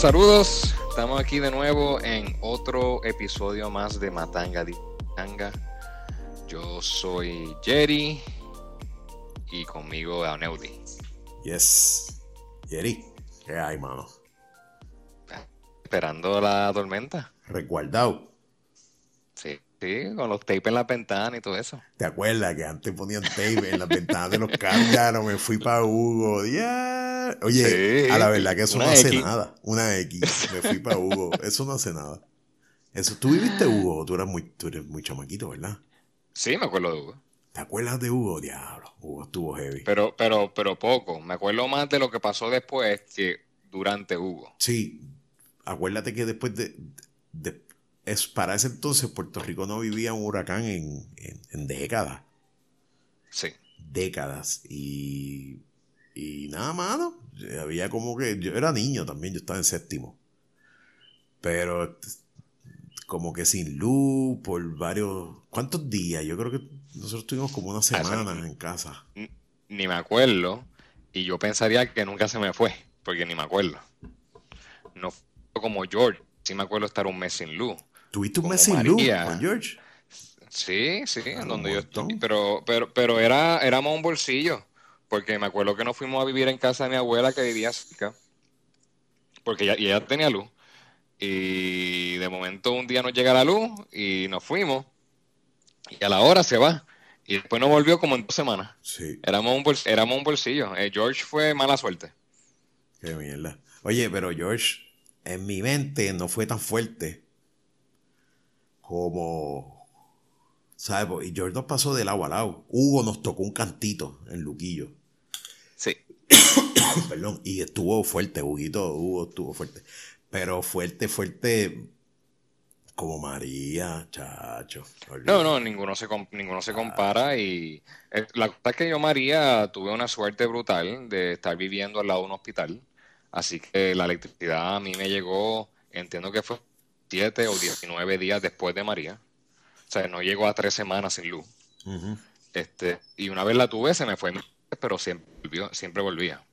saludos. Estamos aquí de nuevo en otro episodio más de Matanga de Matanga. Yo soy Jerry y conmigo Aneudi. Yes. Jerry, ¿qué hay, mano? Esperando la tormenta. Resguardado. Sí, sí, con los tapes en la ventana y todo eso. ¿Te acuerdas que antes ponían tape en las ventanas de los carros? Ya no me fui para Hugo. Oye, Sí, a la verdad que eso no hace X. nada. Una X. Me fui para Hugo. Eso no hace nada. Eso, ¿Tú viviste Hugo? Tú eras muy, tú eres muy chamaquito, ¿verdad? Sí, me acuerdo de Hugo. ¿Te acuerdas de Hugo? Diablo. Hugo estuvo heavy. Pero, pero, pero poco. Me acuerdo más de lo que pasó después que durante Hugo. Sí, acuérdate que después de, de- es para ese entonces Puerto Rico no vivía un huracán en, en- en décadas, Sí. décadas y y nada mano, había como que yo era niño también, yo estaba en séptimo, pero como que sin luz por varios, ¿cuántos días? Yo creo que nosotros tuvimos como una semana en casa. Ni me acuerdo. Y yo pensaría que nunca se me fue. Porque ni me acuerdo. No fue como George. Sí me acuerdo estar un mes sin luz. ¿Tuviste un Como mes sin luz. Juan George? Sí, sí, Ah, en un donde yo estoy. Pero, pero, pero era, éramos un bolsillo. Porque me acuerdo que nos fuimos a vivir en casa de mi abuela que vivía cerca. Porque ella, tenía luz. Y de momento un día nos llega la luz y nos fuimos. Y a la hora se va. Y después nos volvió como en dos semanas. Sí. Éramos un, bols- éramos un bolsillo. Eh, George fue mala suerte. Qué mierda. Oye, pero George, en mi mente no fue tan fuerte como. ¿Sabes? Y George nos pasó del agua al lado. Hugo nos tocó un cantito en Luquillo. Sí. Perdón. Y estuvo fuerte, Huguito. Hugo estuvo fuerte. Pero fuerte, fuerte. Como María, chacho. No, no, ninguno se, ninguno se compara. Y eh, la cosa es que yo, María, tuve una suerte brutal de estar viviendo al lado de un hospital. Así que la electricidad a mí me llegó, entiendo que fue 7 o 19 días después de María. O sea, no llegó a tres semanas sin luz. Este, y una vez la tuve, se me fue, pero siempre volvió, siempre volvía.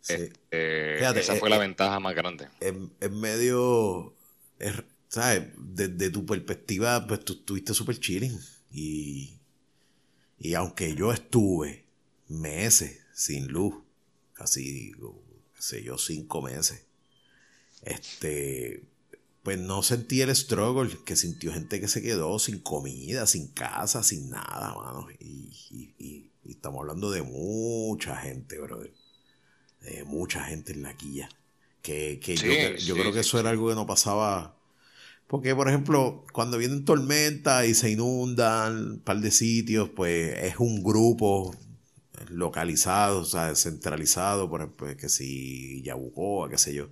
Sí. Eh, Fíjate, esa eh, fue la eh, ventaja más grande. en, en medio, es- ¿sabes? Desde tu perspectiva, pues tú estuviste súper chilling. Y, y aunque yo estuve meses sin luz, casi, qué sé yo, cinco meses, este, pues no sentí el struggle que sintió gente que se quedó sin comida, sin casa, sin nada, mano. Y, y- y- y estamos hablando de mucha gente, brother. De mucha gente en la quilla. Que, que Sí, yo, cre- yo sí, creo que eso era algo que no pasaba. Porque, por ejemplo, cuando vienen tormentas y se inundan un par de sitios, pues es un grupo localizado, o sea, centralizado, por ejemplo, que si Yabucoa, qué sé yo.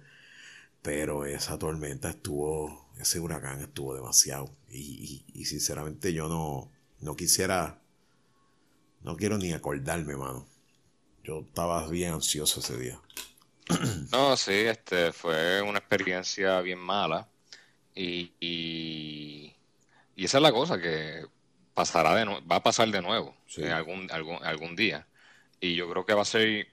Pero esa tormenta estuvo, ese huracán estuvo demasiado. Y, y- y sinceramente yo no, no quisiera, no quiero ni acordarme, mano. Yo estaba bien ansioso ese día. No, sí, este fue una experiencia bien mala y, y, y esa es la cosa que pasará de va a pasar de nuevo Sí. en algún, algún, algún día y yo creo que va a ser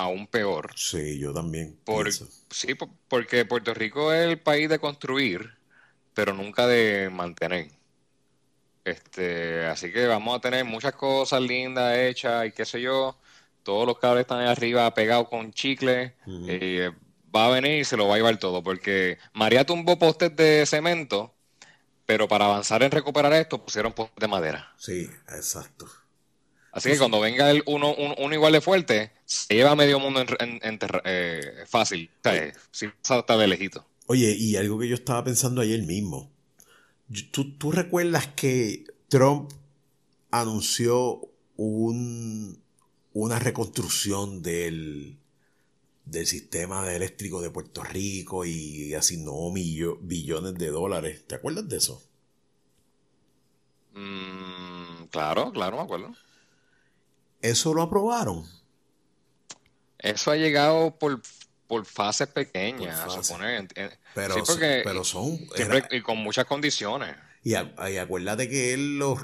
aún peor Sí, yo también. por, pienso. sí, po- porque Puerto Rico es el país de construir pero nunca de mantener. Este, así que vamos a tener muchas cosas lindas hechas y qué sé yo. Todos los cables están ahí arriba pegados con chicle. Eh, va a venir y se lo va a llevar todo. Porque María tumbó postes de cemento, pero para avanzar en recuperar esto pusieron postes de madera. Sí, exacto. Así que cuando venga el uno, un- uno igual de fuerte, se lleva a medio mundo en, en- eh, fácil. O sea, eh, hasta de lejito. Oye, y algo que yo estaba pensando ayer mismo. ¿Tú, tú recuerdas que Trump anunció un, una reconstrucción del, del sistema eléctrico de Puerto Rico y asignó millo- billones de dólares? ¿Te acuerdas de eso? Mm, claro, claro, me acuerdo. ¿Eso lo aprobaron? Eso ha llegado por, por fases pequeñas, Por a fases. suponer. ent- eh, Pero, sí, porque pero son... siempre era- y con muchas condiciones. Y, a- y acuérdate que él lo,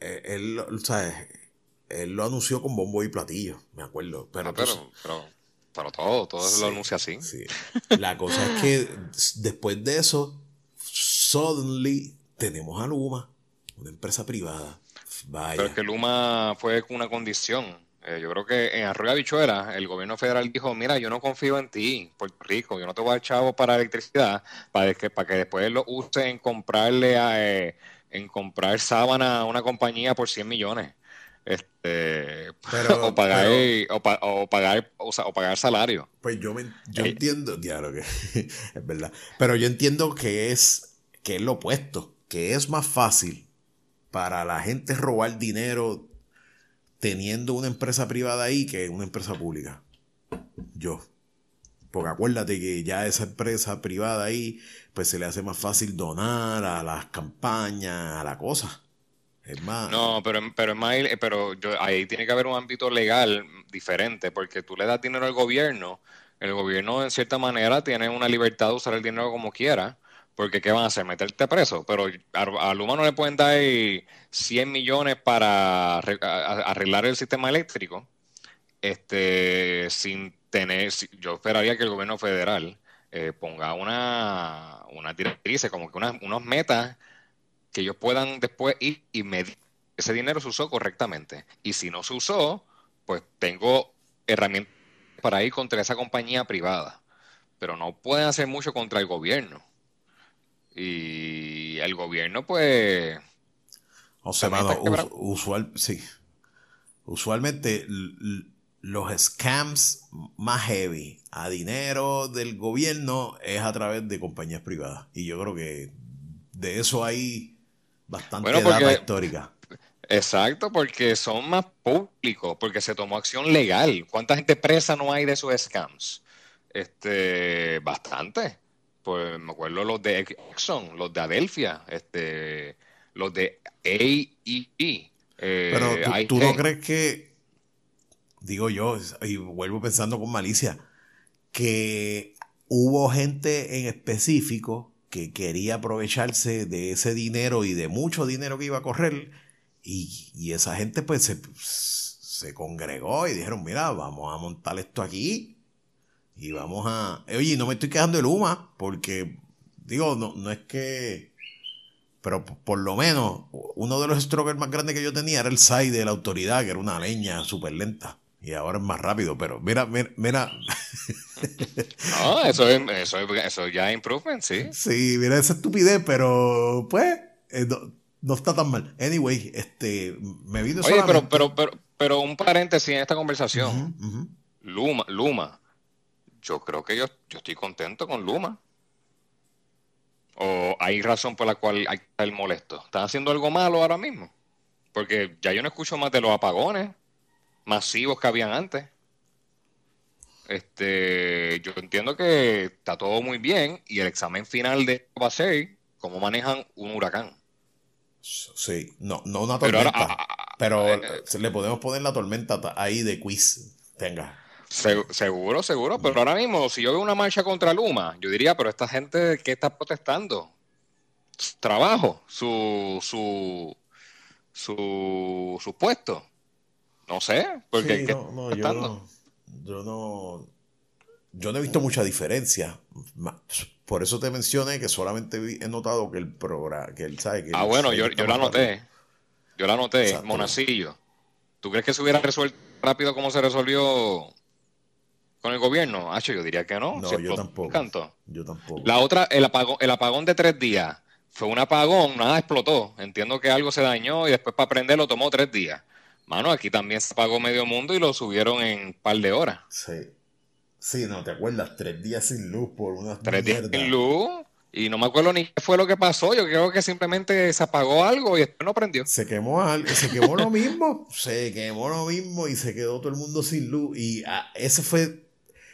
eh, él, lo- ¿sabes? él lo anunció con bombo y platillo, me acuerdo. Pero, Ah, pero, pero pero todo, todo lo anuncia así. Sí. La cosa es que después de eso, suddenly tenemos a Luma, una empresa privada. Vaya. Pero es que Luma fue con una condición. Eh, yo creo que en Arroyo Bichuela el gobierno federal dijo, mira, yo no confío en ti, Puerto Rico, yo no te voy a chavo para electricidad, para que, para que después lo use en comprarle a, eh, en comprar sábana a una compañía por 100 millones. Este, o pagar o, pagar o, sea, o, pagar salario. Pues yo, yo eh, entiendo, claro que es verdad. Pero yo entiendo que es que es lo opuesto, que es más fácil para la gente robar dinero teniendo una empresa privada ahí que una empresa pública. Yo. Porque acuérdate que ya esa empresa privada ahí, pues se le hace más fácil donar a las campañas, a la cosa. Es más. No, pero, pero es más, pero yo, ahí tiene que haber un ámbito legal diferente, porque tú le das dinero al gobierno, el gobierno en cierta manera tiene una libertad de usar el dinero como quiera, porque ¿qué van a hacer? ¿Meterte preso? Pero a, Luma no le pueden dar 100 millones para arreglar el sistema eléctrico este sin tener, yo esperaría que el gobierno federal eh, ponga una, una directriz, como que unas, unos metas que ellos puedan después ir y medir ese dinero se usó correctamente. Y si no se usó, pues tengo herramientas para ir contra esa compañía privada. Pero no pueden hacer mucho contra el gobierno. Y el gobierno, pues. O sea, usual, sí. Usualmente los scams más heavy a dinero del gobierno es a través de compañías privadas. Y yo creo que de eso hay bastante data histórica. Exacto, porque son más públicos, porque se tomó acción legal. ¿Cuánta gente presa no hay de esos scams? Este, bastante pues me acuerdo los de Exxon, los de Adelphia, este, los de AEE. E, eh, Pero tú, no crees que, digo yo, y vuelvo pensando con malicia, que hubo gente en específico que quería aprovecharse de ese dinero y de mucho dinero que iba a correr y, y esa gente pues se, se congregó y dijeron, mira, vamos a montar esto aquí y vamos a. Oye, no me estoy quejando de Luma, porque, digo, no, no es que. Pero por lo menos, uno de los strokers más grandes que yo tenía era el SAI de la autoridad, que era una leña súper lenta. Y ahora es más rápido, pero mira, mira. mira. no, eso, es, eso, eso ya es improvement, sí. Sí, mira esa estupidez, pero pues eh, no, está tan mal. Anyway, este, me vino Oye, pero, pero, pero, pero un paréntesis en esta conversación. Luma, Luma yo creo que yo, yo estoy contento con Luma. ¿O hay razón por la cual hay que estar molesto? ¿Están haciendo algo malo ahora mismo? Porque ya yo no escucho más de los apagones masivos que habían antes. Este, yo entiendo que está todo muy bien y el examen final de va a ser cómo manejan un huracán. Sí, no, no una tormenta. Ah, ah, pero, ah, eh, le podemos poner la tormenta ahí de quiz. Tenga seguro, seguro, pero ahora mismo, si yo veo una marcha contra Luma, yo diría, pero esta gente que está protestando, trabajo, su, su, su, su puesto, no sé, porque yo, no, yo no, yo no he visto mucha diferencia. Por eso te mencioné que solamente he notado que el programa, que él sabe que... Ah, bueno, yo, yo la noté. Yo la noté, Monacillo. ¿Tú crees que se hubiera resuelto rápido como se resolvió con el gobierno? Hacho, yo diría que no. No, yo tampoco. Yo tampoco. La otra, el apagón, el apagón de tres días. Fue un apagón, nada explotó. Entiendo que algo se dañó y después para prenderlo tomó tres días. Mano, aquí también se apagó medio mundo y lo subieron en un par de horas. Sí. Sí, no, ¿te acuerdas? Tres días sin luz por unas Tres días sin luz. Y no me acuerdo ni qué fue lo que pasó. Yo creo que simplemente se apagó algo y después no prendió. Se quemó algo, se quemó lo mismo. Se quemó lo mismo y se quedó todo el mundo sin luz. Y ah, ese fue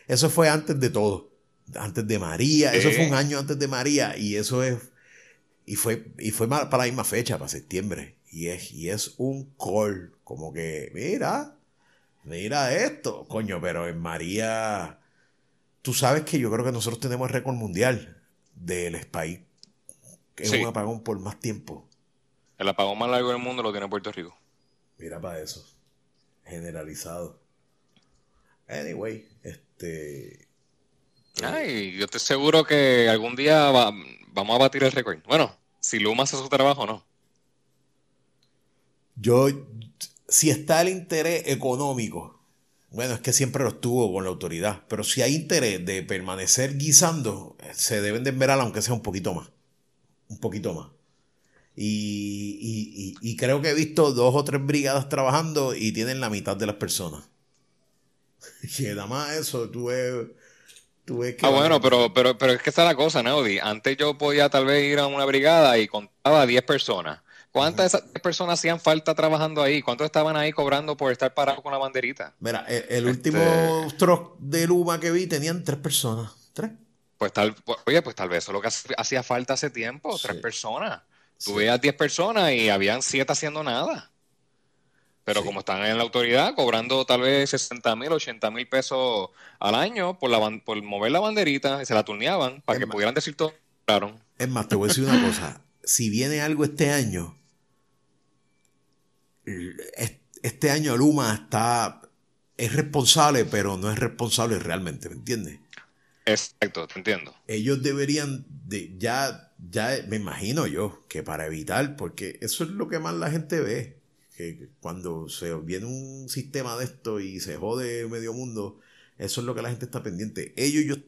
eso fue antes de todo. Antes de María. Eso fue un año antes de María. Y eso es. Y fue, y fue para la misma fecha, para septiembre. Y es, y es un call. Como que, mira, mira esto. Coño, pero en María. Tú sabes que yo creo que nosotros tenemos el récord mundial del país. Que es un apagón por más tiempo. El apagón más largo del mundo lo tiene Puerto Rico. Mira para eso. Generalizado. Anyway, este Este, Ay, yo estoy seguro que algún día vamos a batir el récord. Bueno, si Luma hace su trabajo, no. Yo, si está el interés económico, bueno, es que siempre lo estuvo con la autoridad, pero si hay interés de permanecer guisando, se deben de enverar aunque sea un poquito más. Un poquito más. Y, y, creo que he visto dos o tres brigadas trabajando y tienen la mitad de las personas. Y nada más eso, tú ves, ah, bueno, pero, pero, pero es que está la cosa, Naudi. Antes yo podía tal vez ir a una brigada y contaba 10 personas. ¿Cuántas personas hacían falta trabajando ahí? ¿Cuántos estaban ahí cobrando por estar parados con la banderita? Mira, el, último este truck de Luma que vi tenían tres personas. ¿Tres? Pues tal, pues, oye, pues tal vez eso es lo que hacía falta hace tiempo, tres personas. Tú veías 10 personas y habían siete haciendo nada. Pero como están en la autoridad, cobrando tal vez 60 mil, 80 mil pesos al año por, la, por mover la banderita, y se la turneaban para que pudieran decir todo. Claro. Es más, te voy a decir una cosa. Si viene algo este año, este año Luma está, es responsable, pero no es responsable realmente, ¿me entiendes? Exacto, te entiendo. Ellos deberían de ya, ya me imagino yo, que para evitar, porque eso es lo que más la gente ve que cuando se viene un sistema de esto y se jode medio mundo, eso es lo que la gente está pendiente. Ellos yo,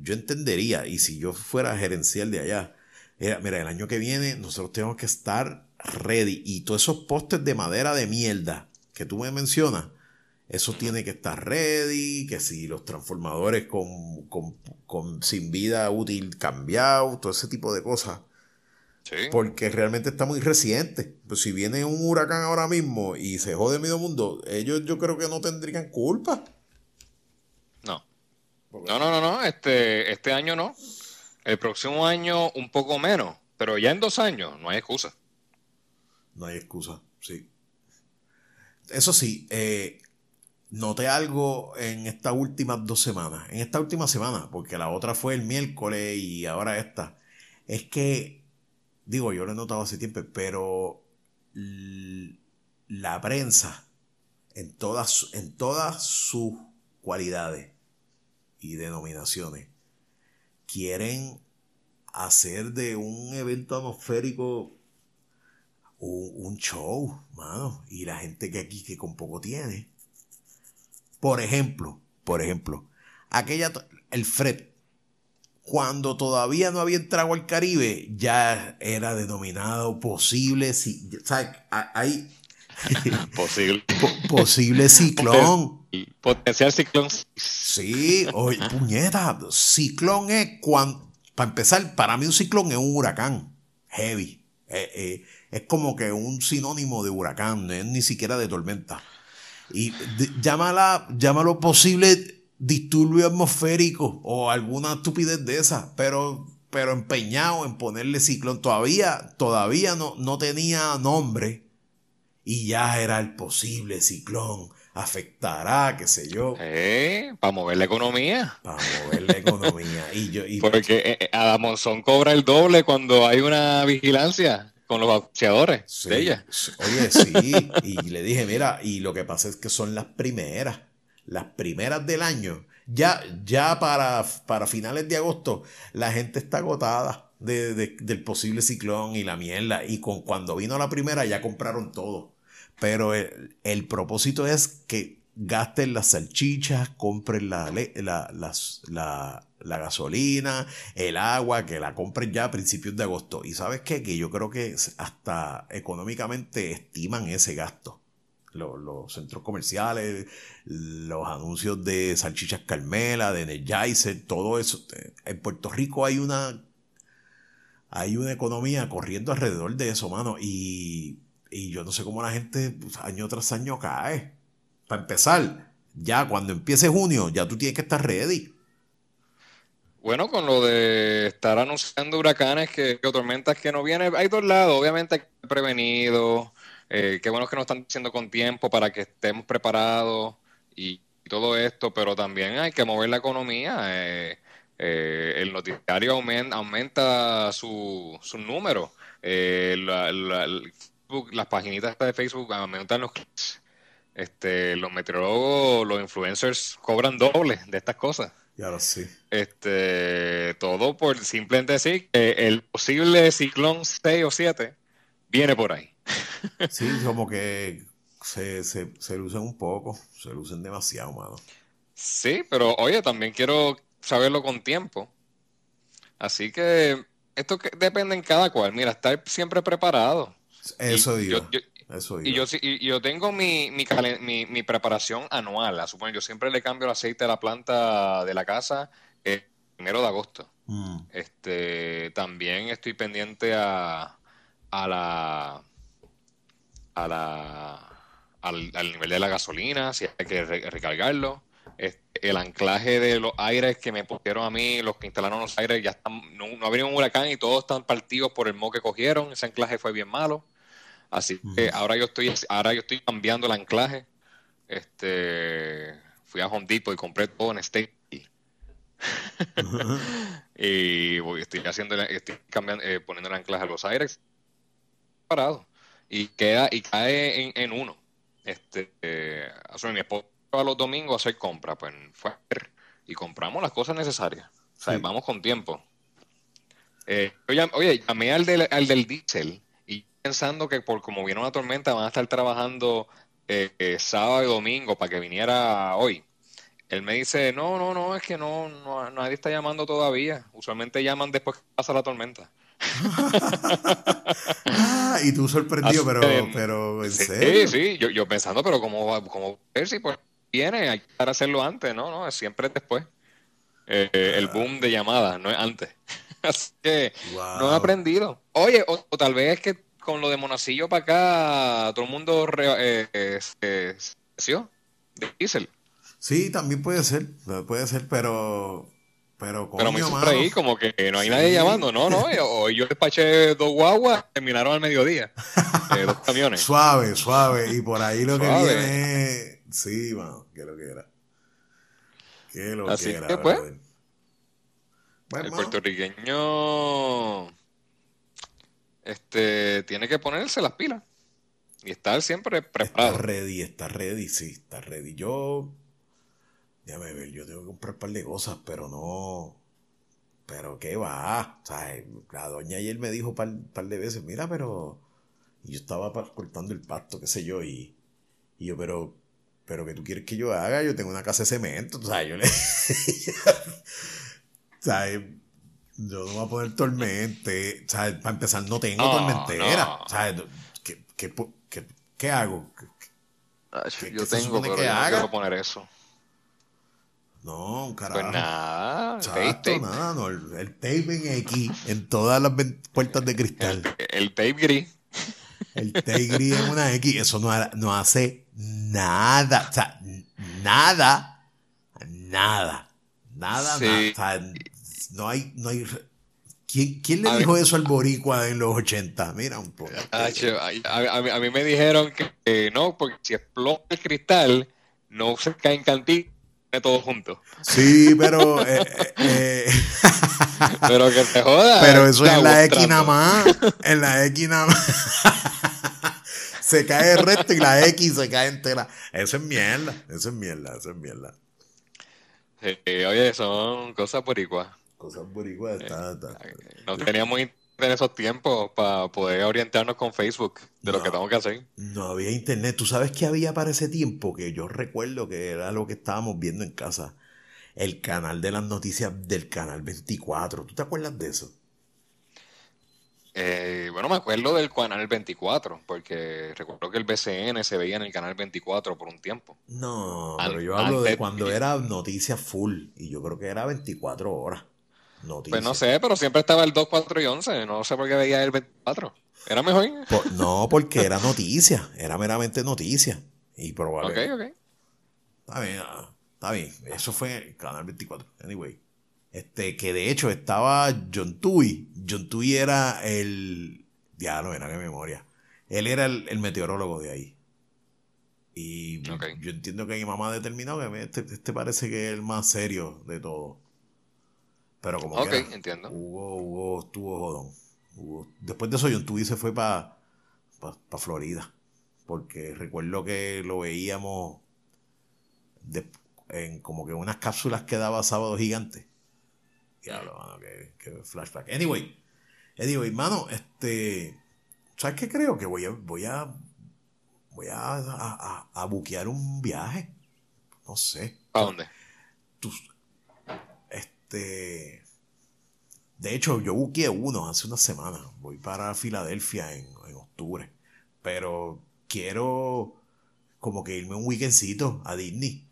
yo entendería, y si yo fuera gerencial de allá, mira, el año que viene nosotros tenemos que estar ready y todos esos postes de madera de mierda que tú me mencionas, eso tiene que estar ready, que si los transformadores con, con, con sin vida útil cambiados, todo ese tipo de cosas porque realmente está muy reciente. Pues si viene un huracán ahora mismo y se jode medio mundo, ellos yo creo que no tendrían culpa. No. No, no, no, no. Este, este año no. El próximo año un poco menos. Pero ya en dos años no hay excusa. No hay excusa, sí. Eso sí, eh, noté algo en estas últimas dos semanas. En esta última semana, porque la otra fue el miércoles y ahora esta. Es que digo, yo lo he notado hace tiempo, pero la prensa, en todas, en todas sus cualidades y denominaciones, quieren hacer de un evento atmosférico un, show, mano, y la gente que aquí que con poco tiene. Por ejemplo, por ejemplo, aquella, el Fred, cuando todavía no había entrado al Caribe, ya era denominado posible, si, ¿sabes? Hay posible. posible ciclón. Potencial ciclón. Sí, oye, puñeta, ciclón es cuando, para empezar, para mí un ciclón es un huracán heavy. Eh, eh, es como que un sinónimo de huracán, no es ni siquiera de tormenta. Y llámala, llámalo posible disturbio atmosférico o alguna estupidez de esa, pero, pero empeñado en ponerle ciclón. Todavía, todavía no, no tenía nombre y ya era el posible ciclón. Afectará, qué sé yo. Eh, para mover la economía. Para mover la economía. y yo, Porque eh, eh, Adamonzón cobra el doble cuando hay una vigilancia con los auspiciadores de ella. Oye, sí. y le dije, mira, y lo que pasa es que son las primeras las primeras del año, ya, ya para, para finales de agosto, la gente está agotada de, del posible ciclón y la mierda. Y con, cuando vino la primera ya compraron todo. Pero el, propósito es que gasten las salchichas, compren la, la, la, la, gasolina, el agua, que la compren ya a principios de agosto. Y sabes qué? Que yo creo que hasta económicamente estiman ese gasto los, centros comerciales, los anuncios de salchichas Carmela, de Energizer, todo eso. En Puerto Rico hay una hay una economía corriendo alrededor de eso, mano, y, yo no sé cómo la gente pues, año tras año cae. Para empezar, ya cuando empiece junio, ya tú tienes que estar ready. Bueno, con lo de estar anunciando huracanes que, que tormentas que no vienen, hay dos lados, obviamente prevenido, eh, qué bueno que nos están diciendo con tiempo para que estemos preparados y, todo esto, pero también hay que mover la economía. Eh, eh, el noticiario aumenta, aumenta su, su número. las paginitas de Facebook aumentan los clics. Este, los meteorólogos, los influencers cobran doble de estas cosas. Ya lo sé. Este, todo por simplemente decir que el posible ciclón 6 o 7 viene por ahí. Sí, como que se, se, se lucen un poco, se lucen demasiado, mano. Sí, pero oye, también quiero saberlo con tiempo. Así que esto que depende en cada cual. Mira, estar siempre preparado. Eso Y digo. yo- yo- eso Y yo, sí- y yo tengo mi, mi, mi- mi preparación anual. A suponer, yo siempre le cambio el aceite a la planta de la casa el primero de agosto. Mm, Este, también estoy pendiente a, a la, a la, al, al nivel de la gasolina, si hay que re- recargarlo. Este, el anclaje de los aires que me pusieron a mí, los que instalaron los aires, ya están, no, no ha venido un huracán y todos están partidos por el mo que cogieron. Ese anclaje fue bien malo. Así que ahora yo estoy, ahora yo estoy cambiando el anclaje. Este, fui a Home Depot y compré todo en State. y voy- estoy haciendo, estoy cambiando, eh, poniendo el anclaje a los aires parado y queda y cae en, en uno. Este, eh, o sea, mi esposo va los domingos a hacer compras, pues fue y compramos las cosas necesarias. O sea, Sí. vamos con tiempo. Eh, oye, llamé al del, al del diésel y pensando que por como viene una tormenta van a estar trabajando eh, eh, sábado y domingo para que viniera hoy. Él me dice, no, no, no, es que no, no nadie está llamando todavía. Usualmente llaman después que pasa la tormenta. Ah, y tú sorprendido, Así pero, pero en Sí, serio. sí, yo, yo pensando, pero ¿cómo va, cómo ver si pues viene? Hay que estar a hacerlo antes, ¿no? No, es siempre después. Eh, eh, el boom de llamadas, no es antes. Así que no he aprendido. Oye, o, o tal vez es que con lo de Monacillo para acá, todo el mundo re- eh, eh, se- de diésel. Sí, también puede ser, puede ser, pero, pero Pero me hizo mano. reír como que no hay nadie llamando. No, no, eh, hoy yo despaché dos guaguas, terminaron al mediodía. Eh, dos camiones. Suave, suave, y por ahí lo que viene es... Sí, mano, que lo que era. Que lo Así que era, que, pues. Pues, El mano, puertorriqueño este tiene que ponerse las pilas y estar siempre Está preparado. ready, está ready, sí, está ready. Yo, déjame ver, yo tengo que comprar un par de cosas, pero no, pero qué va. O sea, la doña ayer me dijo un par, par de veces, mira, pero, y yo estaba cortando el pasto, qué sé yo, y, y yo, pero, pero ¿qué tú quieres que yo haga? Yo tengo una casa de cemento, o sea, yo le, o sea, yo no voy a poner tormente, o sea, para empezar, no tengo tormentera, no. o sea, ¿qué, qué, qué, qué hago? ¿Qué- yo tengo, pero que yo no haga? quiero poner eso. No, un carajo. Pues nada, tape, tape. nada, no, el, el tape en X, en todas las puertas de cristal. El tape gris. El tape gris en una X, eso no, no hace nada, o sea, nada, nada, nada, Sí. nada, o sea, no hay, no hay, ¿quién, quién le A dijo eso al boricua en los 80? Mira un poco. A, a- mí, a mí me dijeron que eh, no, porque si explota el cristal, no se cae en cantí, todo junto. Sí, pero, eh, eh, eh, Pero que te joda. Pero eso es en la X nada más. En la X nada más. se cae el resto y la X se cae entera. Eso es mierda. Eso es mierda. Eso es mierda. Eh, oye, son cosas boricuas. Cosas boricuas. está- está- No teníamos en esos tiempos para poder orientarnos con Facebook de lo que tenemos que hacer. No había internet. ¿Tú sabes qué había para ese tiempo? Que yo recuerdo que era lo que estábamos viendo en casa. El canal de las noticias del canal 24. ¿Tú te acuerdas de eso? Eh, bueno, me acuerdo del canal 24, porque recuerdo que el BCN se veía en el canal 24 por un tiempo. No, An- pero yo hablo de cuando era noticias full. Y yo creo que era 24 horas. Pues no sé, pero siempre estaba el 2, 4 y 11. No sé por qué veía el 24. Era mejor. Por- no, porque era noticia, era meramente noticia. Y Ok, probablemente. ok. Está bien, ah, está bien. Eso fue en Canal 24. Anyway. Este, que de hecho estaba John Tui. John Tui era el. Ya no era qué memoria. Él era el, el meteorólogo de ahí. Y Ok. yo entiendo que mi mamá determinó que este, este parece que es el más serio de todo. Pero como Ok, quiera, entiendo. Hubo, hubo, estuvo jodón. Hubo- Después de eso, John Tui se fue para pa, pa Florida. porque recuerdo que lo veíamos en como que unas cápsulas que daba Sábado Gigante. Diablo, mano, que, flashback. Anyway, anyway, mano, este, ¿sabes qué creo? Que voy a, voy a, voy a, a, buquear un viaje. No sé. ¿A dónde? Este, de hecho, yo buqueé uno hace una semana. Voy para Filadelfia en, en octubre. Pero quiero como que irme un weekendcito a Disney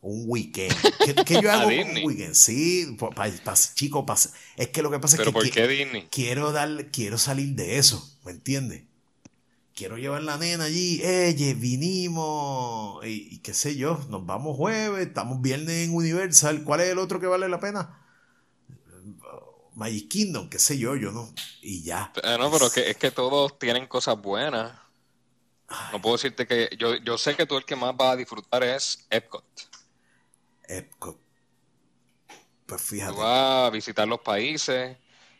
un weekend. ¿Qué, yo hago un weekend? Sí, chico, es que lo que pasa es que ¿por qué Disney? quiero dar, quiero salir de eso, ¿me entiendes? Quiero llevar la nena allí, ella, vinimos, y, qué sé yo, nos vamos jueves, estamos viernes en Universal, ¿cuál es el otro que vale la pena? Magic Kingdom, qué sé yo, yo no, y ya. Eh, no, pero que, es que todos tienen cosas buenas. No puedo decirte que yo, yo sé que tú el que más va a disfrutar es Epcot. Epcot. Pues fíjate. Tú vas a visitar los países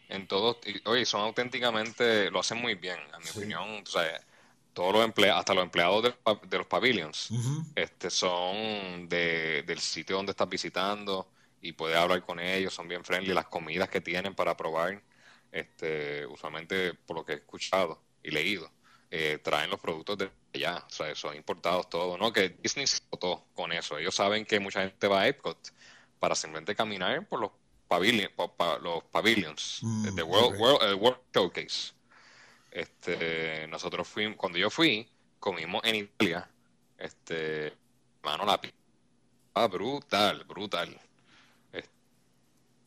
en todos. Oye, son auténticamente. Lo hacen muy bien, a mi opinión. O sea, todos los empleados, hasta los empleados de, los pavilions, este, son de, del sitio donde estás visitando y puedes hablar con ellos, son bien friendly. Las comidas que tienen para probar, este, usualmente por lo que he escuchado y leído, eh, traen los productos de allá, o sea, son importados todos, ¿no? Que Disney se votó con eso. Ellos saben que mucha gente va a Epcot para simplemente caminar por los, pavilions, los pavilions, mm, de World, World, Showcase. Este, nosotros fuimos, cuando yo fui, comimos en Italia, este, mano, la ah, brutal, brutal.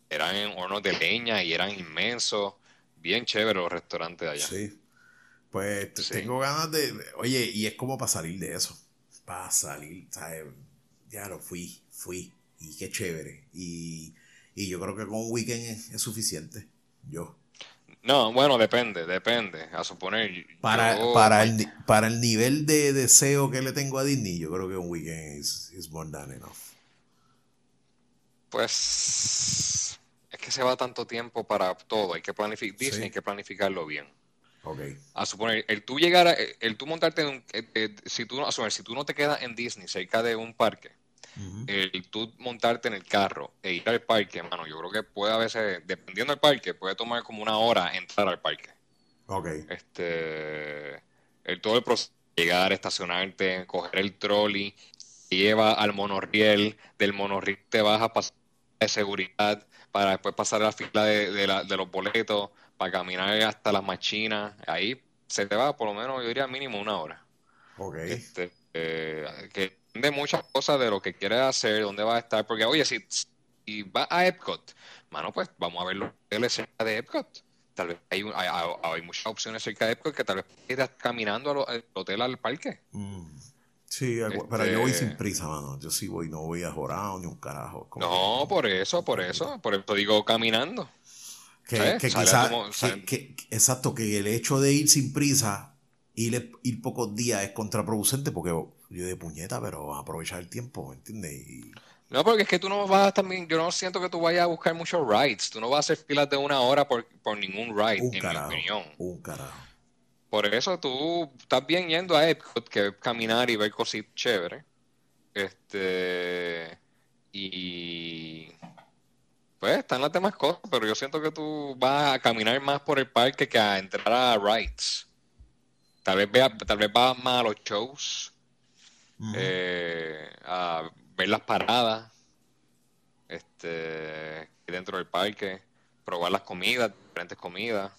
eran en hornos de leña y eran inmensos, bien chéveres los restaurantes de allá. Sí. Pues tengo ganas de. Oye, y es como para salir de eso. Para salir, ¿sabes? Ya lo fui, fui. Y qué chévere. Y, yo creo que con un weekend es, suficiente. Yo. No, bueno, depende, depende. A suponer. Para, para, el, para el nivel de deseo que le tengo a Disney, yo creo que un weekend es more than enough. Pues. Es que se va tanto tiempo para todo. Hay que planificar. Disney hay que planificarlo bien. A suponer, el tú llegar el tú montarte en un, eh, eh, si tú, a suponer, si tú no te quedas en Disney cerca de un parque, el tú montarte en el carro e ir al parque, mano, yo creo que puede a veces, dependiendo del parque, puede tomar como una hora entrar al parque. Ok. Este, el, todo el proceso, llegar, estacionarte, coger el trolley, lleva al monorriel, del monorriel te vas a pasar de seguridad para después pasar a la fila de, de los boletos para caminar hasta las machinas, ahí se te va por lo menos, yo diría mínimo una hora. Ok. Este, eh, que de muchas cosas de lo que quieres hacer, dónde vas a estar, porque oye, si, si vas a Epcot, mano, pues vamos a ver los hoteles cerca de Epcot. Tal vez hay, hay, muchas opciones cerca de Epcot que tal vez ir caminando al hotel al parque. Mm. Sí, pero yo voy sin este prisa, mano. Yo sí voy, no voy a jorar ni un carajo. No, por eso, por eso. Por eso digo caminando. Que, exacto, que el hecho de ir sin prisa, ir, ir pocos días es contraproducente porque yo de puñeta, pero aprovechar el tiempo, ¿me entiendes? No, porque es que tú no vas también, yo no siento que tú vayas a buscar muchos rides, tú no vas a hacer filas de una hora por, ningún ride, en mi opinión. Un carajo. Por eso tú estás bien yendo a Epcot, que es caminar y ver cositas chéveres. Este. Y pues están las demás cosas, pero yo siento que tú vas a caminar más por el parque que a entrar a rides. Tal vez vea, tal vez vas más a los shows, eh, a ver las paradas, este, dentro del parque, probar las comidas, diferentes comidas.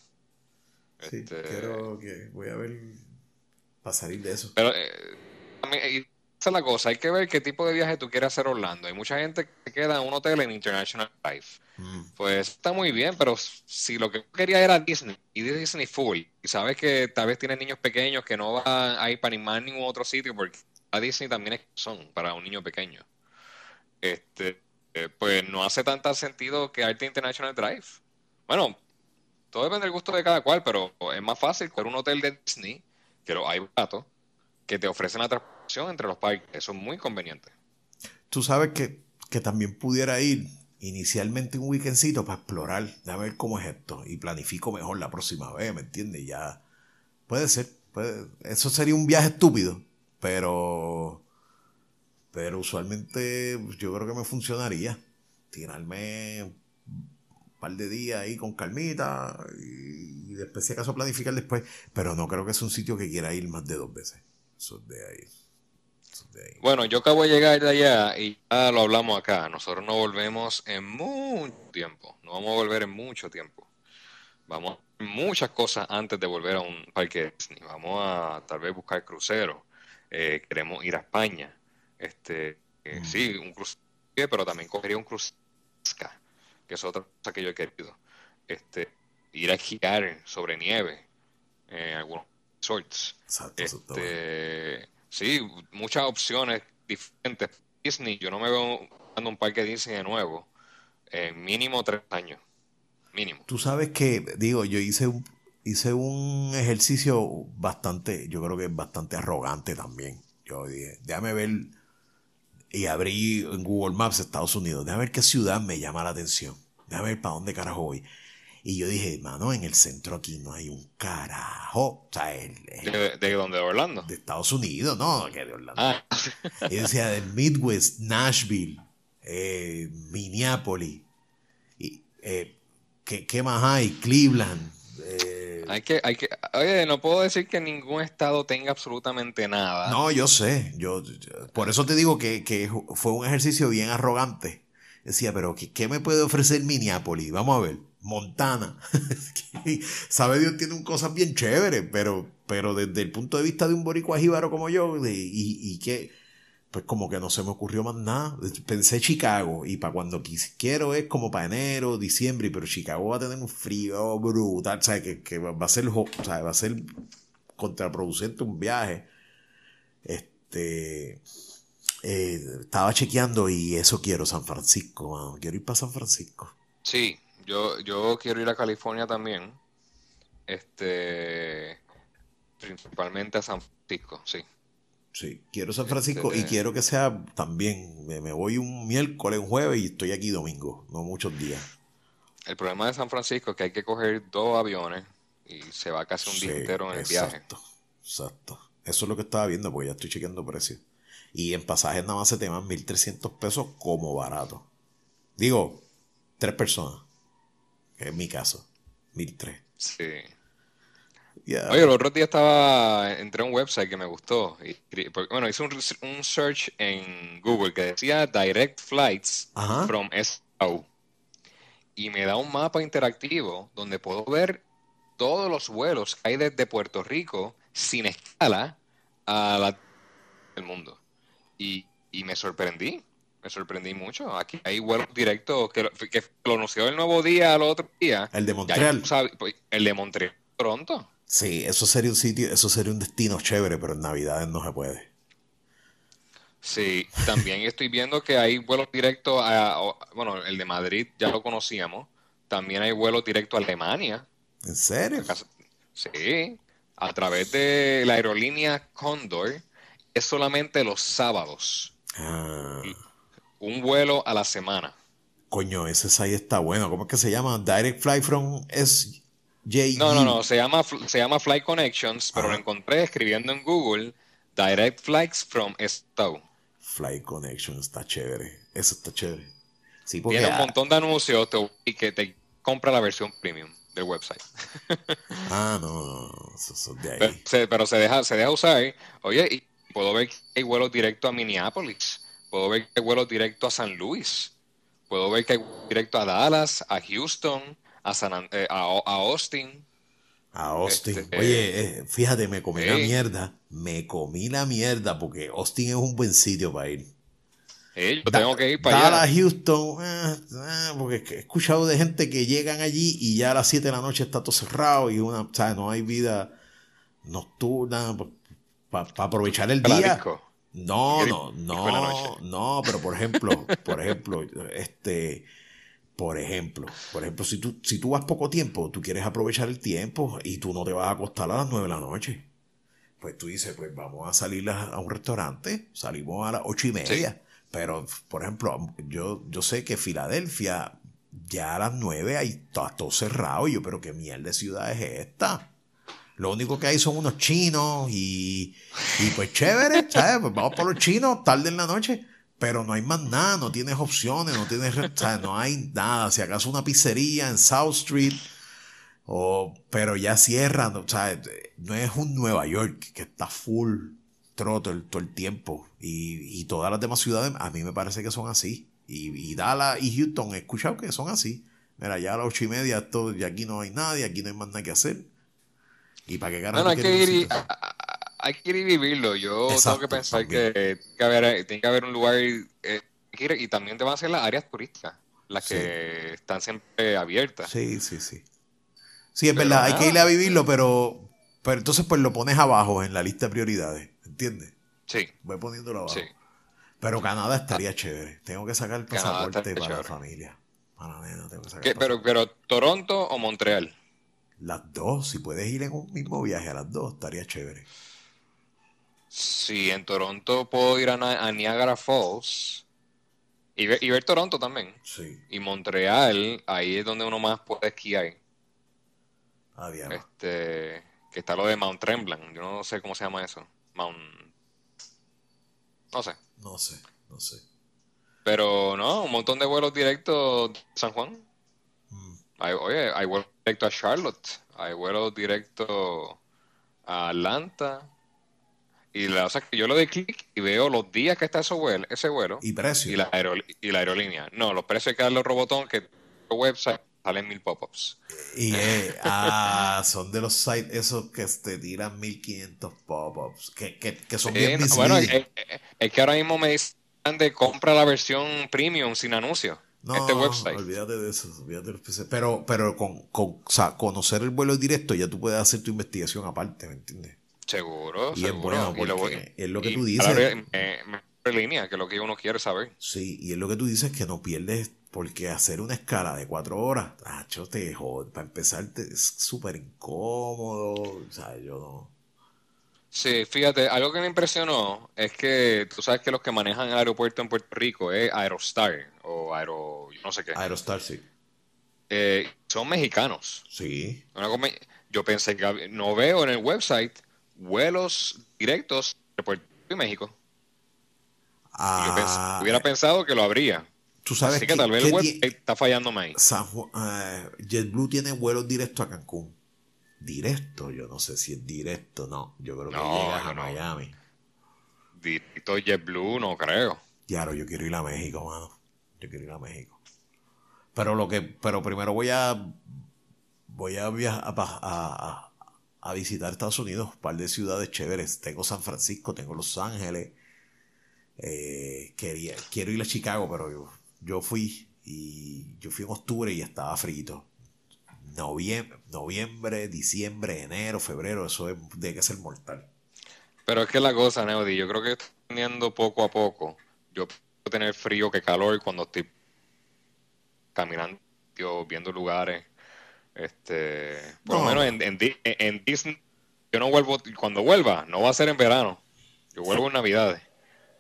Sí, este, quiero que voy a ver para salir de eso. Pero eh, esa es la cosa, hay que ver qué tipo de viaje tú quieres hacer Orlando. Hay mucha gente que queda en un hotel en International. Mm. Pues está muy bien, pero si lo que quería era Disney y Disney full, y sabes que tal vez tienes niños pequeños que no van a ir para ni ningún otro sitio, porque a Disney también es son para un niño pequeño. Este, eh, pues no hace tanto sentido quedarte International Drive. Bueno, todo depende del gusto de cada cual, pero es más fácil con un hotel de Disney, que lo hay barato, que te ofrecen la entre los parques. Eso es muy conveniente. Tú sabes que, también pudiera ir inicialmente un weekendcito para explorar, a ver cómo es esto y planifico mejor la próxima vez, ¿me entiendes? Ya puede ser, pues, eso sería un viaje estúpido, pero, pero usualmente yo creo que me funcionaría. Tirarme un par de días ahí con calmita y, después si acaso planificar después, pero no creo que sea un sitio que quiera ir más de dos veces. Eso es de ahí. Bueno, yo acabo de llegar de allá y ya lo hablamos acá. Nosotros no volvemos en mucho tiempo. No vamos a volver en mucho tiempo. Vamos a muchas cosas antes de volver a un parque Disney. Vamos a tal vez buscar crucero. Eh, queremos ir a España. Este, eh, mm. Sí, un crucero, pero también cogería un crucero, que es otra cosa que yo he querido. Este, ir a esquiar sobre nieve en algunos resorts. Exacto, este, sí, muchas opciones diferentes. Disney, yo no me veo dando un parque Disney de nuevo en mínimo tres años. Mínimo. Tú sabes que, digo, yo hice un, hice un ejercicio bastante, yo creo que es bastante arrogante también. Yo dije, déjame ver, y abrí en Google Maps Estados Unidos, déjame ver qué ciudad me llama la atención. Déjame ver para dónde carajo voy. Y yo dije, mano, en el centro aquí no hay un carajo. O sea, el, ¿De, dónde? ¿De Orlando? De Estados Unidos, no, que de Orlando. Ah. y decía, de Midwest, Nashville, eh, Minneapolis. Y, eh, ¿qué, más hay? Cleveland. Hay que, hay que, oye, no puedo decir que ningún estado tenga absolutamente nada. No, yo sé. Yo, por eso te digo que, que, fue un ejercicio bien arrogante. Decía, pero ¿qué, ¿qué me puede ofrecer Minneapolis? Vamos a ver. Montana. Sabe Dios tiene cosas bien chéveres, pero, pero desde el punto de vista de un boricua jíbaro como yo, y, y, que, pues como que no se me ocurrió más nada. Pensé Chicago, y para cuando quiero es como para enero, diciembre, pero Chicago va a tener un frío brutal, o sea, que, va a ser, o va a ser contraproducente un viaje. Este, eh, estaba chequeando y eso quiero, San Francisco, quiero ir para San Francisco. Sí, yo, yo quiero ir a California también. Este, principalmente a San Francisco, sí. Sí, quiero San Francisco y este, quiero que sea también, me, voy un miércoles, un jueves y estoy aquí domingo, no muchos días. El problema de San Francisco es que hay que coger dos aviones y se va casi un día entero en el viaje. Exacto, exacto. Eso es lo que estaba viendo porque ya estoy chequeando precios. Y en pasajes nada más se te van 1.300 pesos como barato. Digo, tres personas en mi caso, 1003. Sí. Oye, el otro día estaba, entré a un website que me gustó. Y, bueno, hice un, search en Google que decía Direct Flights from SAU. Y me da un mapa interactivo donde puedo ver todos los vuelos que hay desde Puerto Rico sin escala a la del mundo. Y, y me sorprendí me sorprendí mucho. Aquí hay vuelos directos que, que lo anunció el nuevo día al otro día. El de Montreal. El de Montreal pronto. Sí, eso sería un sitio, eso sería un destino chévere, pero en Navidades no se puede. Sí, también estoy viendo que hay vuelos directos a, bueno, el de Madrid ya lo conocíamos. También hay vuelos directos a Alemania. ¿En serio? Sí, a través de la aerolínea Condor. Es solamente los sábados. Ah un vuelo a la semana. Coño, ese ahí está bueno. ¿Cómo es que se llama? Direct Fly from No, no, no. Se llama, se llama Flight Connections, pero lo encontré escribiendo en Google Direct Flights from STO. Flight Connections está chévere. Eso está chévere. Sí, Tiene un montón de anuncios y que te compra la versión premium del website. ah, no, eso, de ahí. Pero, se, pero se, deja, se deja usar. Oye, y puedo ver que hay vuelos directos a Minneapolis. Puedo ver que hay vuelos directo a San Luis. Puedo ver que hay directo a Dallas, a Houston, a, San, eh, a, Austin. A Austin. Este, Oye, eh, fíjate, me comí la mierda. Me comí la mierda porque Austin es un buen sitio para ir. yo tengo que ir para allá. Houston, eh, porque he escuchado de gente que llegan allí y ya a las 7 de la noche está todo cerrado y una, o no hay vida nocturna para aprovechar el día. No, no, no, no, pero por ejemplo, por ejemplo, este, por ejemplo, por ejemplo, si tú, si tú vas poco tiempo, tú quieres aprovechar el tiempo y tú no te vas a acostar a las nueve de la noche. Pues tú dices, pues vamos a salir a, un restaurante, salimos a las ocho y media. Pero, por ejemplo, yo, yo sé que Filadelfia ya a las nueve hay todo, todo cerrado. Y yo, pero qué mierda de ciudad es esta Lo único que hay son unos chinos y, y pues chévere, ¿sabes? Pues vamos por los chinos tarde en la noche. Pero no hay más nada, no tienes opciones, no tienes, no hay nada. Si acaso una pizzería en South Street, o, pero ya cierran, o sea, no es un Nueva York que está full troto todo el tiempo. Y, y, todas las demás ciudades, a mí me parece que son así. Y, y Dallas y Houston, he escuchado que son así. Mira, ya a las ocho y media, esto, y aquí no hay nadie, aquí no hay más nada que hacer. ¿Y para qué ganas? No, hay, que ir y, hay que ir y vivirlo. Yo tengo que pensar que, tiene que, haber, tiene que haber un lugar eh, y también te van a ser las áreas turísticas, las que están siempre abiertas. Sí, sí, sí. Sí, es verdad, hay que ir a vivirlo, pero, pero entonces pues lo pones abajo en la lista de prioridades, ¿entiendes? Sí. Voy poniéndolo abajo. Sí. Pero Canadá estaría chévere. Tengo que sacar el pasaporte para la familia. Para la nena, tengo que sacar pero, pero, ¿Toronto o Montreal? Las dos. Si puedes ir en un mismo viaje a las dos, estaría chévere. Sí, en Toronto puedo ir a, Niagara Falls y ver, y ver, Toronto también. Sí. Y Montreal, ahí es donde uno más puede esquiar. Ah, este, que está lo de Mount Tremblant. Yo no sé cómo se llama eso. Mount. No sé. No sé, no sé. Pero no, un montón de vuelos directos de San Juan. Mm. Hay, oye, hay vuelos directos a Charlotte. Hay vuelos directos a Atlanta. Y la cosa es que yo lo doy clic y veo los días que está ese vuelo, ese vuelo y precio y la, y la aerolínea. No, los precios que darle los robotón que el website salen mil pop-ups. Y eh, ah, son de los sites esos que te tiran 1500 pop-ups, que, que, que, son bien Bueno, es, que ahora mismo me dicen de compra la versión premium sin anuncio. No, este website. olvídate de eso, olvídate de los Pero, pero con, con o sea, conocer el vuelo directo ya tú puedes hacer tu investigación aparte, ¿me entiendes? Seguro, y seguro. es bueno porque es lo que tú dices. Me, línea, que es lo que uno quiere saber. Sí, y es lo que tú dices que no pierdes porque hacer una escala de cuatro horas, te jode. Para empezar, es súper incómodo. O sea, yo no. Sí, fíjate, algo que me impresionó es que tú sabes que los que manejan el aeropuerto en Puerto Rico es Aerostar o Aero. no sé qué. Aerostar, sí. Eh, son mexicanos. Sí. yo pensé que no veo en el website vuelos directos de Puerto Rico y México. Ah, yo hubiera pensado que lo habría. Tú sabes que, tal vez el web está fallando más. Eh, JetBlue tiene vuelos directos a Cancún. Directo, yo no sé si es directo, no. Yo creo que llega a Miami. Directo JetBlue, no creo. Claro, yo quiero ir a México, mano. Yo quiero ir a México. Pero lo que, pero primero voy a voy a viajar a, a, visitar Estados Unidos, un par de ciudades chéveres. Tengo San Francisco, tengo Los Ángeles. Eh, quería, quiero ir a Chicago, pero yo fui y yo fui en octubre y estaba frito. Noviembre, noviembre, diciembre, enero, febrero, eso es, debe que ser mortal. Pero es que la cosa, Neody, yo creo que teniendo poco a poco. Yo puedo tener frío que calor cuando estoy caminando, viendo lugares. Este, por lo menos en, en, Disney, yo no vuelvo, cuando vuelva, no va a ser en verano. Yo vuelvo en Navidades.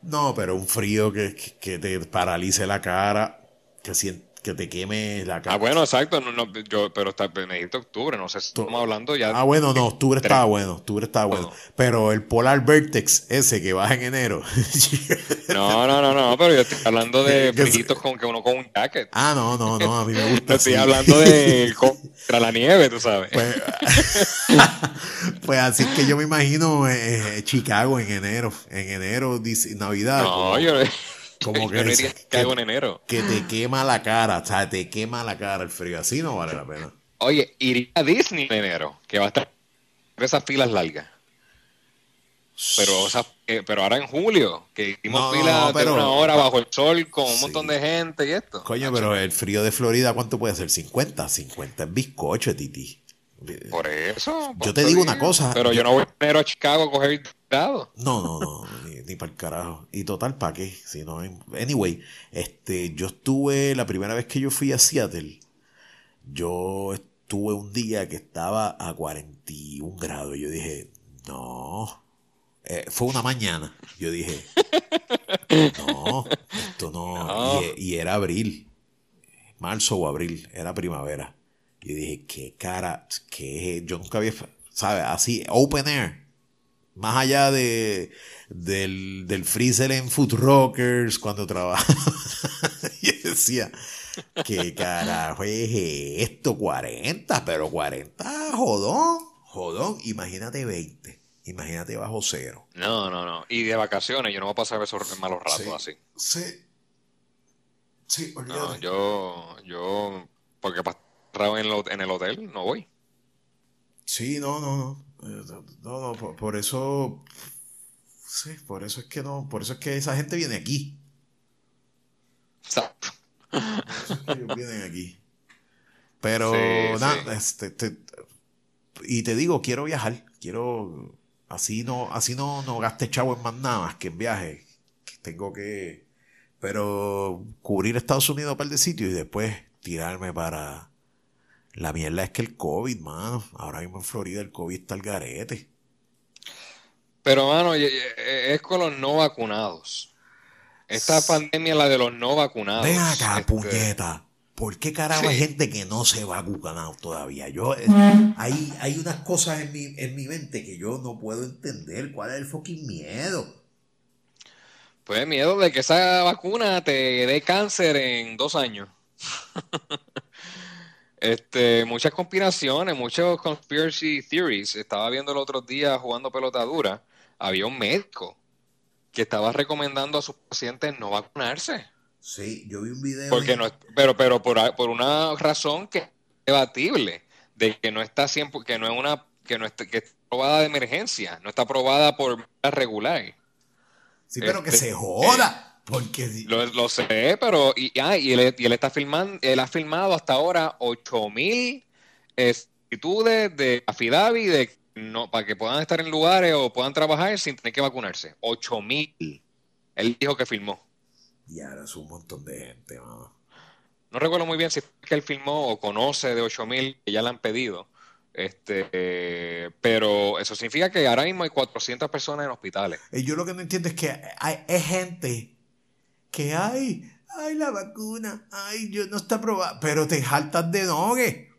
No, pero un frío que, que te paralice la cara, que, que te queme la cara. Ah, bueno, exacto. No, no, yo, pero está, me dijiste octubre, no sé si estamos hablando ya. Ah, bueno, no, octubre estaba bueno, octubre estaba bueno. Pero el Polar Vertex, ese que baja en enero. no, no, no, no, pero yo estoy hablando de fríos con que uno con Ah, no, no, no, a mí me gusta. estoy hablando de contra la nieve, tú sabes. Pues, pues así que yo me imagino eh, Chicago en enero, en enero, Navidad. No, yo como que, en enero. que te quema la cara, o sea, te quema la cara el frío, así no vale la pena. Oye, iría a Disney en enero, que va a estar esas filas largas. Pero, eh, pero ahora en julio, que hicimos filas de una hora bajo el sol con un montón de gente y esto. Coño, pero el frío de Florida, ¿cuánto puede ser? 50, 50 es bizcocho, Titi. Por eso. Yo te digo una cosa. Pero yo, no voy a a Chicago a coger dado. No, no, no, ni, para el carajo. Y total, ¿para qué? Si no, anyway, este, yo estuve, la primera vez que yo fui a Seattle, yo estuve un día que estaba a 41 grados. Yo dije, no. Eh, fue una mañana. Yo dije, no, esto no. Y, y era abril, marzo o abril, era primavera. Yo dije, qué cara, que yo nunca había, ¿sabes? Así, open air. Más allá de, del, del freezer en Food Rockers cuando trabajaba. y decía, ¿qué carajo es esto? 40, pero 40, jodón, jodón. Imagínate 20. Imagínate bajo cero. No, no, no. Y de vacaciones, yo no voy a pasar esos malos ratos así. Sí. Sí, No, yo, yo, porque para en, en el hotel no voy. Sí, no, no, no. Eh, no, no, por, eso. Sí, por eso es que no. Por eso es que esa gente viene aquí. Exacto. Por eso es que ellos vienen aquí. Pero, nada, este, y te digo, quiero viajar. Quiero. Así no, así no, no gaste chavo en más nada más que en viaje. Que tengo que. Pero cubrir Estados Unidos para el de sitio y después tirarme para la mierda es que el COVID, mano, ahora mismo en Florida el COVID está al garete. Pero, mano, es con los no vacunados. Esta pandemia es la de los no vacunados. Ven acá, este, puñeta. ¿Por qué carajo hay gente que no se va vacunado todavía? Yo, eh, hay, hay unas cosas en mi, en mi mente que yo no puedo entender. ¿Cuál es el fucking miedo? Pues miedo de que esa vacuna te dé cáncer en dos años. Este, muchas conspiraciones, muchos conspiracy theories. Estaba viendo el otro día jugando pelota dura. Había un médico que estaba recomendando a sus pacientes no vacunarse. Sí, yo vi un video. Porque no, pero, pero por, por una razón que es debatible, de que no está siempre, que no es una, que no está, que está probada de emergencia, no está aprobada por regular. Sí, pero que este, se joda. Porque lo, sé, pero y, ah, y, él, y, él, está filmando, él ha filmado hasta ahora 8000 solicitudes de afidavi de no para que puedan estar en lugares o puedan trabajar sin tener que vacunarse. 8000. Él dijo que filmó. Y ahora es un montón de gente, No recuerdo muy bien si es que él filmó o conoce de 8000 que ya le han pedido. Este, eh, pero eso significa que ahora mismo hay 400 personas en hospitales. Y yo lo que no entiendo es que hay, hay gente que hay, ay, la vacuna, ay, yo no está probada, pero te jaltas de nogue,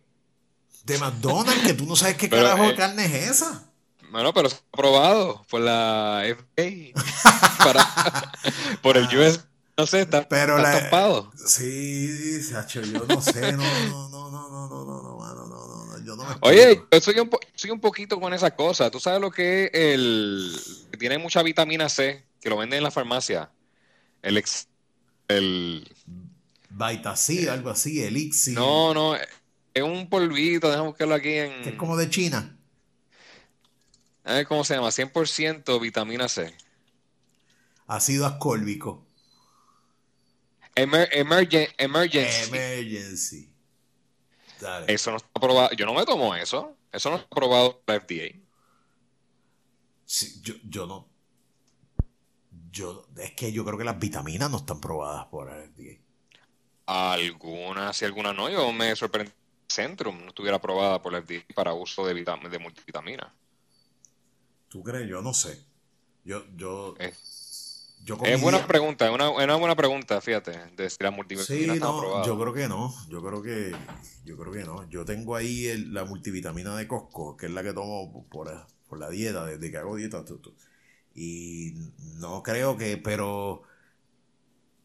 de McDonald's, que tú no sabes qué carajo de eh, carne es esa. Bueno, pero está aprobado por la FDA, por el US, no sé, está, pero está topado. Sí, Sacho, yo no sé, no, no, no, no, no, no, no, no, no, no, no, yo no me Oye, yo soy un, soy un poquito con esa cosa. ¿Tú sabes lo que es el... que tiene mucha vitamina C, que lo venden en la farmacia? El, ex, el Vitacid, algo así, Elixir. No, no, es un polvito, déjame buscarlo aquí en... es como de China. A ver cómo se llama, 100% vitamina C. Ácido ascórbico. Emergency. Emergency. Eso no está aprobado. Yo no me tomo eso. Eso no está aprobado por la FDA. Sí, yo, yo no yo, es que yo creo que las vitaminas no están probadas por el FDA. Algunas, sí, algunas no. Yo me sorprendí que Centrum no estuviera aprobada por el FDA para uso de, de multivitaminas. ¿Tú crees? Yo no sé. Yo, yo, es, buena pregunta, es una, una, buena pregunta, fíjate, de si las multivitaminas sí, no, Yo creo que no, yo creo que, yo creo que no. Yo tengo ahí la multivitamina de Costco, que es la que tomo por, por la dieta, desde que hago dieta. Y no creo que, pero,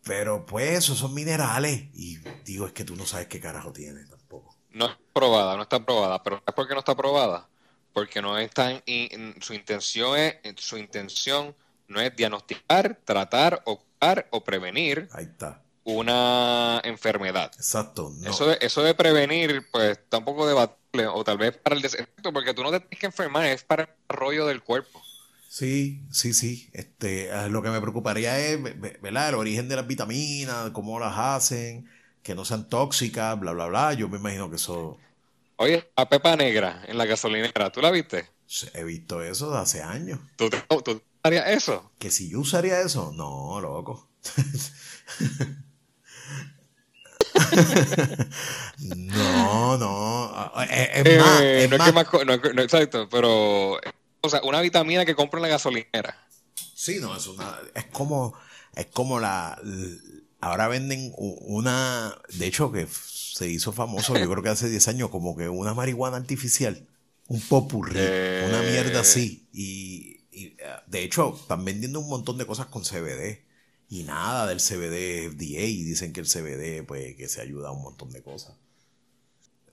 pero pues esos son minerales. Y digo, es que tú no sabes qué carajo tiene tampoco. No está probada, no está probada, pero es porque no está probada. Porque no está en, su intención es, su intención no es diagnosticar, tratar, o curar o prevenir. Ahí está una enfermedad. Exacto. Eso, de, eso de prevenir, pues tampoco debatible, o tal vez para el desefecto, porque tú no te tienes que enfermar, es para el desarrollo del cuerpo. Sí, sí, sí. Este, ah, lo que me preocuparía es, ¿verdad? El origen de las vitaminas, cómo las hacen, que no sean tóxicas, bla, bla, bla. Yo me imagino que eso... Oye, la pepa negra en la gasolinera, ¿tú la viste? He visto eso de hace años. ¿Tú, tú harías eso? Que si yo usaría eso, no, loco. no, no. Es, eh, más, es no más. Es que más no, exacto, pero o sea, una vitamina que compro en la gasolinera. Sí, no, es una. Es como. Es como la. Ahora venden una. De hecho, que se hizo famoso, yo creo que hace 10 años, como que una marihuana artificial. Un popurrí, Eh, una mierda así. Y, y, eh, de hecho, están vendiendo un montón de cosas con CBD. Y nada del CBD FDA. Y dicen que el CBD, pues, que se ayuda a un montón de cosas.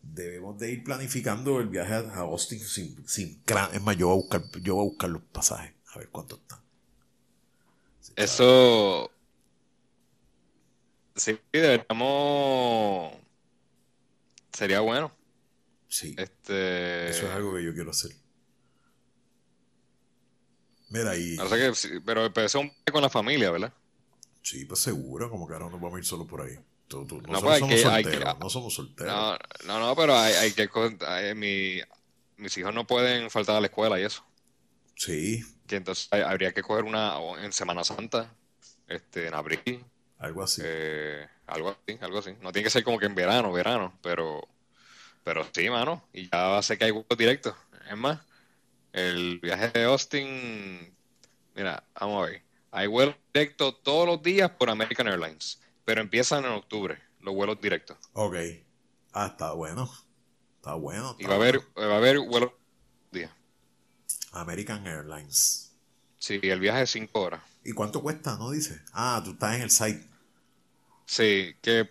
Debemos de ir planificando el viaje a Austin sin, sin Es más, yo voy a buscar, yo voy a buscar los pasajes. A ver cuánto están. Eso. Sí, deberíamos. Sería bueno. Sí. Este. Eso es algo que yo quiero hacer. Mira, No sé qué, sí, pero empecé un poco con la familia, ¿verdad? sí, pues seguro, como que ahora nos vamos a ir solo por ahí. Tú- tú- No, pues somos que- solteros, que- no somos solteros. No, no, no, pero hay, hay que. hay- mi- mis hijos no pueden faltar a la escuela y eso. Sí, Que entonces hay- habría que coger una o en Semana Santa, este, en abril, algo así. eh, algo así, algo así. No tiene que ser como que en verano, verano, pero, pero sí, mano. Y ya sé que hay vuelos directos. Es más, el viaje de Austin, mira, vamos a ver. Hay vuelos directos todos los días por American Airlines, pero empiezan en octubre, los vuelos directos. Ok. Ah, está bueno. Está bueno. Y está va a haber, va a haber vuelos días. American Airlines. Sí, el viaje es cinco horas. ¿Y cuánto cuesta? No dice. Ah, tú estás en el site. Sí, que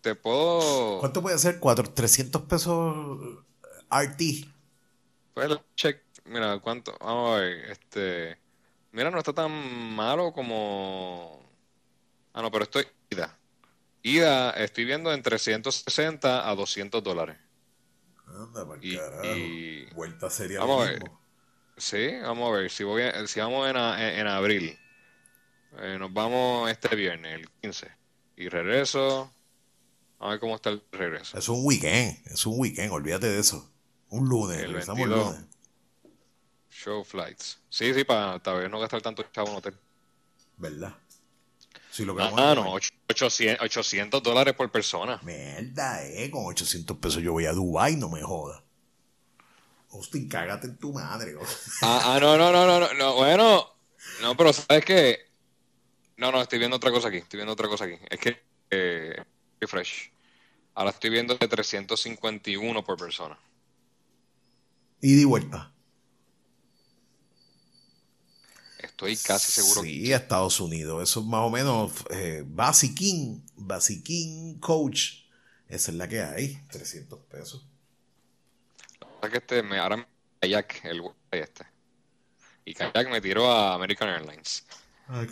te puedo... ¿Cuánto puede ser? ¿Cuatro, 300 pesos RT? Pues check, mira, cuánto, vamos a ver, este, mira, no está tan malo como, ah, no, pero estoy, ida, ida, estoy viendo entre 160 a 200 dólares. Anda, para Y- carajo. y- Vuelta sería Vamos lo a ver. Sí, vamos a ver, si voy, a- si vamos en, a- en, abril, eh, nos vamos este viernes, el 15, y regreso, a ver cómo está el regreso. Es un weekend. Es un weekend. Olvídate de eso. Un lunes. El Regresamos el 22. lunes. Show flights. Sí, sí, para tal vez no gastar tanto chavo en hotel. ¿Verdad? Si lo que Ah, a no, och- 800, 800 dólares por persona. Mierda, eh. Con 800 pesos yo voy a Dubai, no me jodas. Austin, cágate en tu madre. oh. Ah, ah, no, no, no, no, no, no, bueno, no, pero sabes que, no, no, estoy viendo otra cosa aquí, estoy viendo otra cosa aquí. Es que, eh, refresh. Ahora estoy viendo de 351 por persona. Y di vuelta. Estoy casi seguro. Sí, a Estados Unidos. Eso es más o menos eh, Basiquín, Basiquín Coach. Esa es la que hay. 300 pesos. O sea que este, me, ahora me kayak, el este. Y kayak me tiró a American Airlines.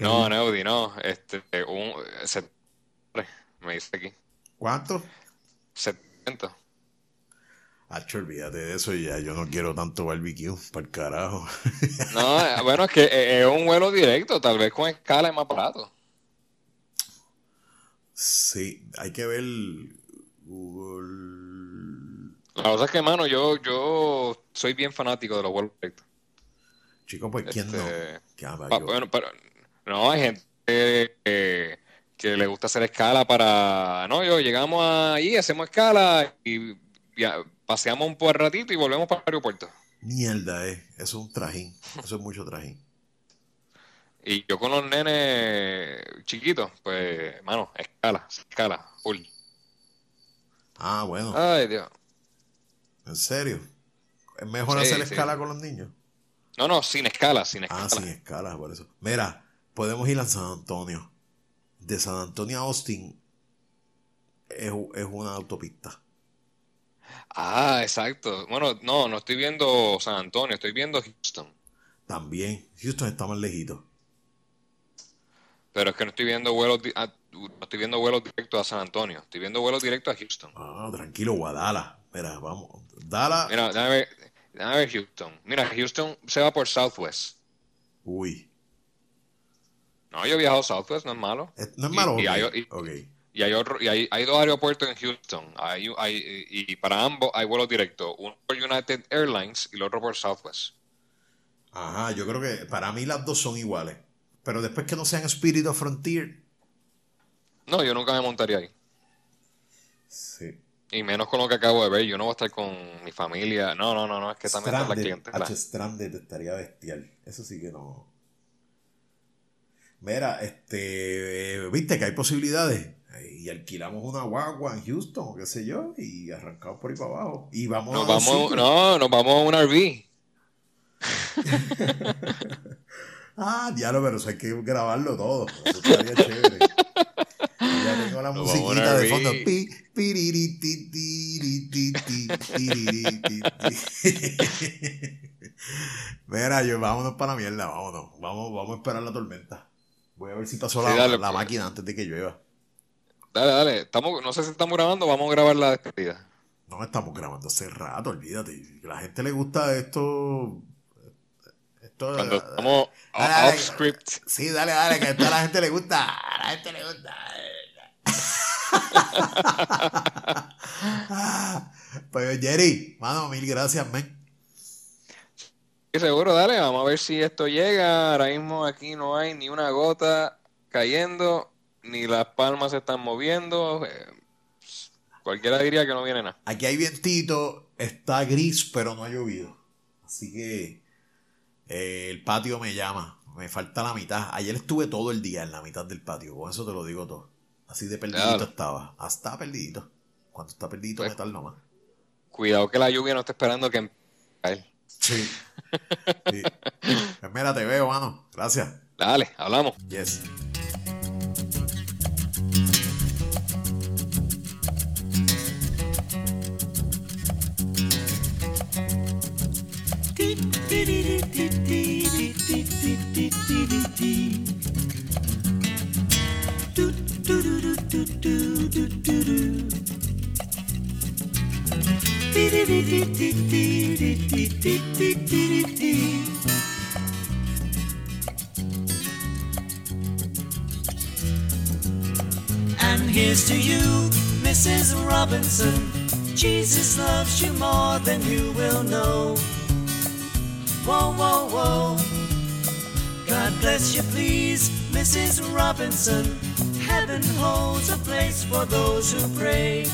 No, Neudi, no, este, un, set- me dice aquí, ¿Cuánto? 70. Hacho, olvídate de eso ya. Yo no quiero tanto barbecue. Para el carajo. No, eh, bueno, es que eh, es un vuelo directo, tal vez con escala es más barato. sí, hay que ver Google. La cosa es que, mano, yo, yo soy bien fanático de los vuelos directos. Chico, pues ¿quién no? Este, ¿Qué ama Pa- yo? bueno, pero no, hay gente que, que le gusta hacer escala para, no, yo llegamos ahí, hacemos escala y ya, paseamos un por ratito y volvemos para el aeropuerto. Mierda, eh. Eso es un trajín. Eso es mucho trajín. Y yo con los nenes chiquitos, pues, mano, escala, escala, full. Ah, bueno. Ay, Dios. ¿En serio? ¿Es mejor Sí, hacer sí. escala con los niños? No, no, sin escala, sin Ah, escala. sin escala, por eso. Mira, podemos ir a San Antonio. De San Antonio a Austin es, es una autopista. Ah, exacto. Bueno, no, no estoy viendo San Antonio, estoy viendo Houston. También. Houston está más lejito. Pero es que no estoy viendo vuelos, ah, no estoy viendo vuelos directos a San Antonio, estoy viendo vuelos directos a Houston. Ah, tranquilo, Guadala. Mira, vamos. Dala. Mira, déjame ver, déjame ver Houston. Mira, Houston se va por Southwest. Uy. No, yo he viajado a Southwest, no es malo. No es malo. y ok, hay- y- ok. Y hay otro, y hay, hay dos aeropuertos en Houston. Hay, hay, y para ambos hay vuelos directos. Uno por United Airlines y el otro por Southwest. Ajá, yo creo que para mí las dos son iguales. Pero después que no sean Spirit of Frontier. No, yo nunca me montaría ahí. Sí. Y menos con lo que acabo de ver. Yo no voy a estar con mi familia. No, no, no, no. Es que también está la Stranded, clientela. H. Stranded estaría bestial. Eso sí que no. Mira, este, viste que hay posibilidades. Y alquilamos una guagua en Houston, qué sé yo, y arrancamos por ahí para abajo. Y vamos Nos a vamos, no, nos vamos a un RV. Ah, diablo, pero eso hay que grabarlo todo. Eso estaría chévere. Ya tengo la Nos musiquita de fondo. Pi, piriri, ti, tiri, ti, ti. Mira, yo, vámonos para la mierda, vámonos. Vamos, vamos a esperar la tormenta. Voy a ver si pasó la, Sí, dale, la pues. máquina antes de que llueva. Dale, dale. Estamos, no sé si estamos grabando, vamos a grabar la despedida. No estamos grabando hace rato, olvídate. A la gente le gusta esto. Esto Cuando estamos Dale, dale. off script. Sí, dale, dale, que a toda la gente le gusta. A la gente le gusta. pues Jerry, mano, mil gracias, men. Sí, seguro, dale, vamos a ver si esto llega. Ahora mismo aquí no hay ni una gota cayendo, ni las palmas se están moviendo. Eh, cualquiera diría que no viene nada. Aquí hay vientito, está gris, pero no ha llovido. Así que eh, el patio me llama. Me falta la mitad. Ayer estuve todo el día en la mitad del patio. Con eso te lo digo todo. Así de perdidito Claro. estaba. Estaba perdidito. Cuando está perdidito, Pues- metal nomás. Cuidado que la lluvia no esté esperando que. Sí. sí. Pues mira, te veo, mano. Gracias. Dale, hablamos. Yes. And here's to you, Mrs. Robinson. Jesus loves you more than you will know. Whoa, whoa, whoa. God bless you, please, Mrs. Robinson. Heaven holds a place for those who pray.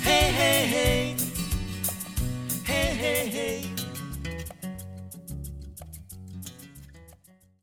Hey, hey, hey. Hey, hey, hey.